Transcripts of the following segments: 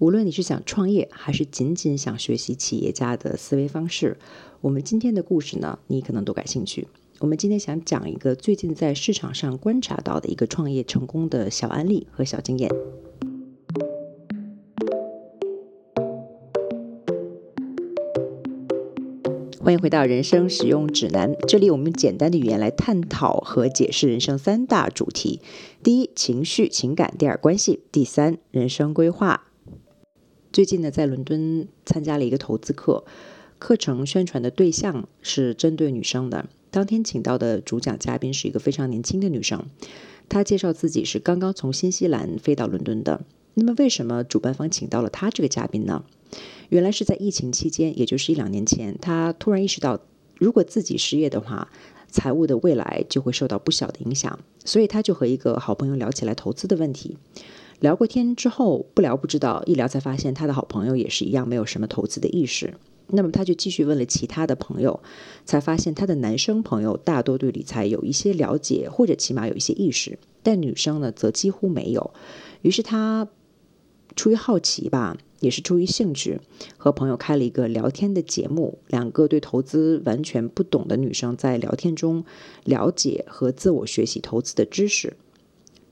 无论你是想创业，还是仅仅想学习企业家的思维方式，我们今天的故事呢，你可能都感兴趣。我们今天想讲一个最近在市场上观察到的一个创业成功的小案例和小经验。欢迎回到人生使用指南，这里我们用简单的语言来探讨和解释人生三大主题：第一，情绪、情感；第二，关系；第三，人生规划。最近呢，在伦敦参加了一个投资课，课程宣传的对象是针对女生的。当天请到的主讲嘉宾是一个非常年轻的女生，她介绍自己是刚刚从新西兰飞到伦敦的。那么，为什么主办方请到了她这个嘉宾呢？原来是在疫情期间，也就是一两年前，她突然意识到，如果自己失业的话，财务的未来就会受到不小的影响，所以她就和一个好朋友聊起来投资的问题。聊过天之后，不聊不知道，一聊才发现他的好朋友也是一样，没有什么投资的意识。那么他就继续问了其他的朋友，才发现他的男生朋友大多对理财有一些了解，或者起码有一些意识，但女生呢则几乎没有。于是他出于好奇吧，也是出于兴趣，和朋友开了一个聊天的节目。两个对投资完全不懂的女生在聊天中了解和自我学习投资的知识。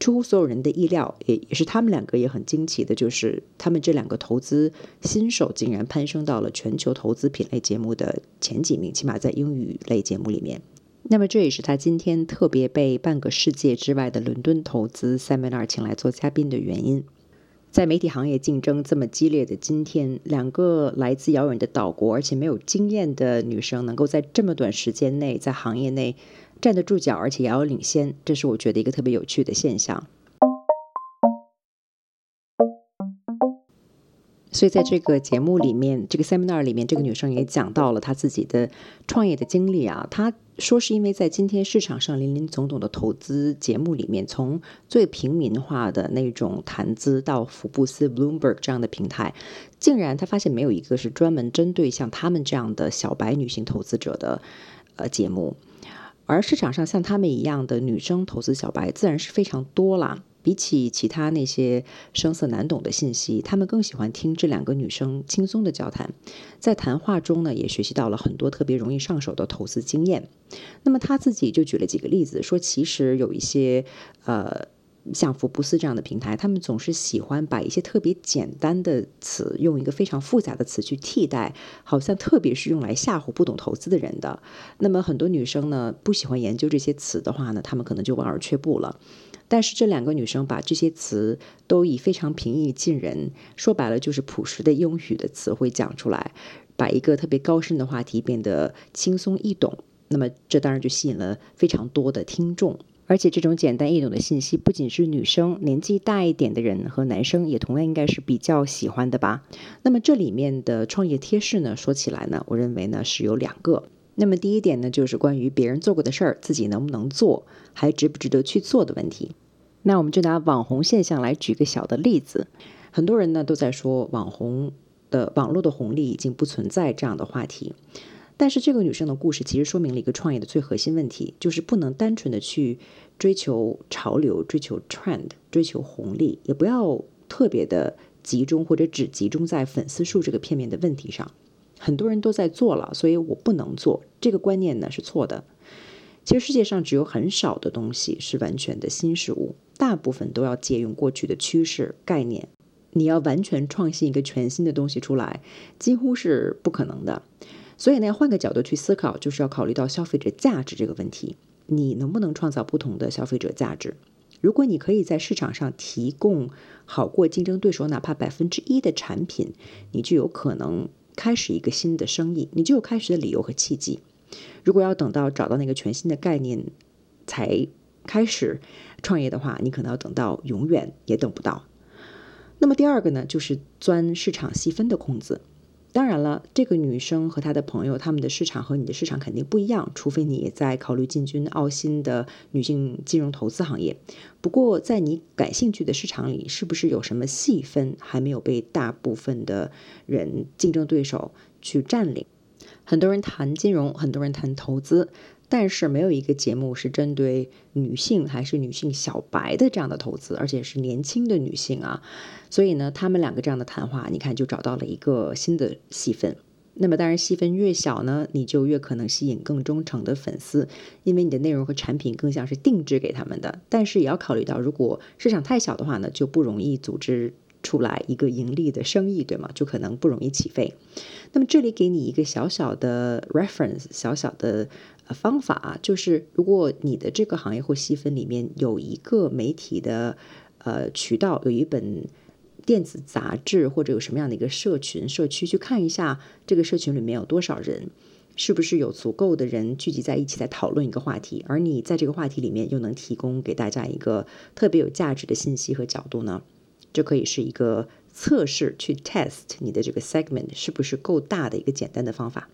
出乎所有人的意料，也也是他们两个也很惊奇的，就是他们这两个投资新手竟然攀升到了全球投资品类节目的前几名，起码在英语类节目里面。那么这也是他今天特别被半个世界之外的伦敦投资 seminar 请来做嘉宾的原因。在媒体行业竞争这么激烈的今天，两个来自遥远的岛国而且没有经验的女生，能够在这么短时间内在行业内。站得住脚，而且遥遥领先，这是我觉得一个特别有趣的现象。所以在这个节目里面，这个 seminar 里面，这个女生也讲到了她自己的创业的经历啊。她说是因为在今天市场上林林总总的投资节目里面，从最平民化的那种谈资到福布斯 Bloomberg 这样的平台，竟然她发现没有一个是专门针对像他们这样的小白女性投资者的呃节目。而市场上像他们一样的女生投资小白自然是非常多啦。比起其他那些声色难懂的信息，他们更喜欢听这两个女生轻松的交谈。在谈话中呢，也学习到了很多特别容易上手的投资经验。那么他自己就举了几个例子，说其实有一些呃。像福布斯这样的平台，他们总是喜欢把一些特别简单的词用一个非常复杂的词去替代，好像特别是用来吓唬不懂投资的人的。那么很多女生呢，不喜欢研究这些词的话呢，她们可能就望而却步了。但是这两个女生把这些词都以非常平易近人，说白了就是朴实的英语的词汇讲出来，把一个特别高深的话题变得轻松易懂。那么这当然就吸引了非常多的听众。而且这种简单易懂的信息，不仅是女生，年纪大一点的人和男生也同样应该是比较喜欢的吧。那么这里面的创业贴士呢，说起来呢，我认为呢是有两个。那么第一点呢，就是关于别人做过的事儿，自己能不能做，还值不值得去做的问题。那我们就拿网红现象来举个小的例子。很多人呢都在说网红的网络的红利已经不存在这样的话题。但是这个女生的故事其实说明了一个创业的最核心问题，就是不能单纯的去追求潮流、追求 trend、追求红利，也不要特别的集中或者只集中在粉丝数这个片面的问题上。很多人都在做了，所以我不能做。这个观念呢是错的。其实世界上只有很少的东西是完全的新事物，大部分都要借用过去的趋势概念。你要完全创新一个全新的东西出来，几乎是不可能的。所以呢，换个角度去思考，就是要考虑到消费者价值这个问题。你能不能创造不同的消费者价值？如果你可以在市场上提供好过竞争对手哪怕百分之一的产品，你就有可能开始一个新的生意，你就有开始的理由和契机。如果要等到找到那个全新的概念才开始创业的话，你可能要等到永远也等不到。那么第二个呢，就是钻市场细分的空子。当然了，这个女生和她的朋友，他们的市场和你的市场肯定不一样，除非你也在考虑进军澳新的女性金融投资行业。不过，在你感兴趣的市场里，是不是有什么细分还没有被大部分的人竞争对手去占领？很多人谈金融，很多人谈投资，但是没有一个节目是针对女性还是女性小白的这样的投资，而且是年轻的女性啊。所以呢，他们两个这样的谈话，你看就找到了一个新的细分。那么当然，细分越小呢，你就越可能吸引更忠诚的粉丝，因为你的内容和产品更像是定制给他们的。但是也要考虑到，如果市场太小的话呢，就不容易组织出来一个盈利的生意，对吗？就可能不容易起飞。那么这里给你一个小小的 reference，小小的呃方法啊，就是如果你的这个行业或细分里面有一个媒体的呃渠道，有一本。电子杂志或者有什么样的一个社群社区，去看一下这个社群里面有多少人，是不是有足够的人聚集在一起在讨论一个话题，而你在这个话题里面又能提供给大家一个特别有价值的信息和角度呢？这可以是一个测试去 test 你的这个 segment 是不是够大的一个简单的方法。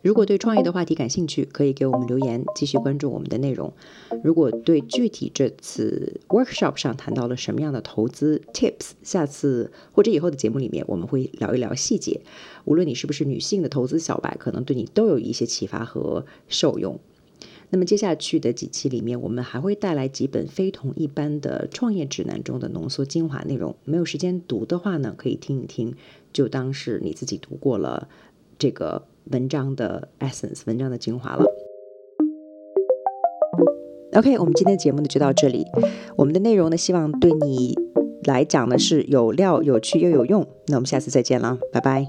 如果对创业的话题感兴趣，可以给我们留言，继续关注我们的内容。如果对具体这次 workshop 上谈到了什么样的投资 tips，下次或者以后的节目里面我们会聊一聊细节。无论你是不是女性的投资小白，可能对你都有一些启发和受用。那么接下去的几期里面，我们还会带来几本非同一般的创业指南中的浓缩精华内容。没有时间读的话呢，可以听一听，就当是你自己读过了这个。文章的 essence，文章的精华了。OK，我们今天的节目呢就到这里。我们的内容呢，希望对你来讲呢是有料、有趣又有用。那我们下次再见了，拜拜。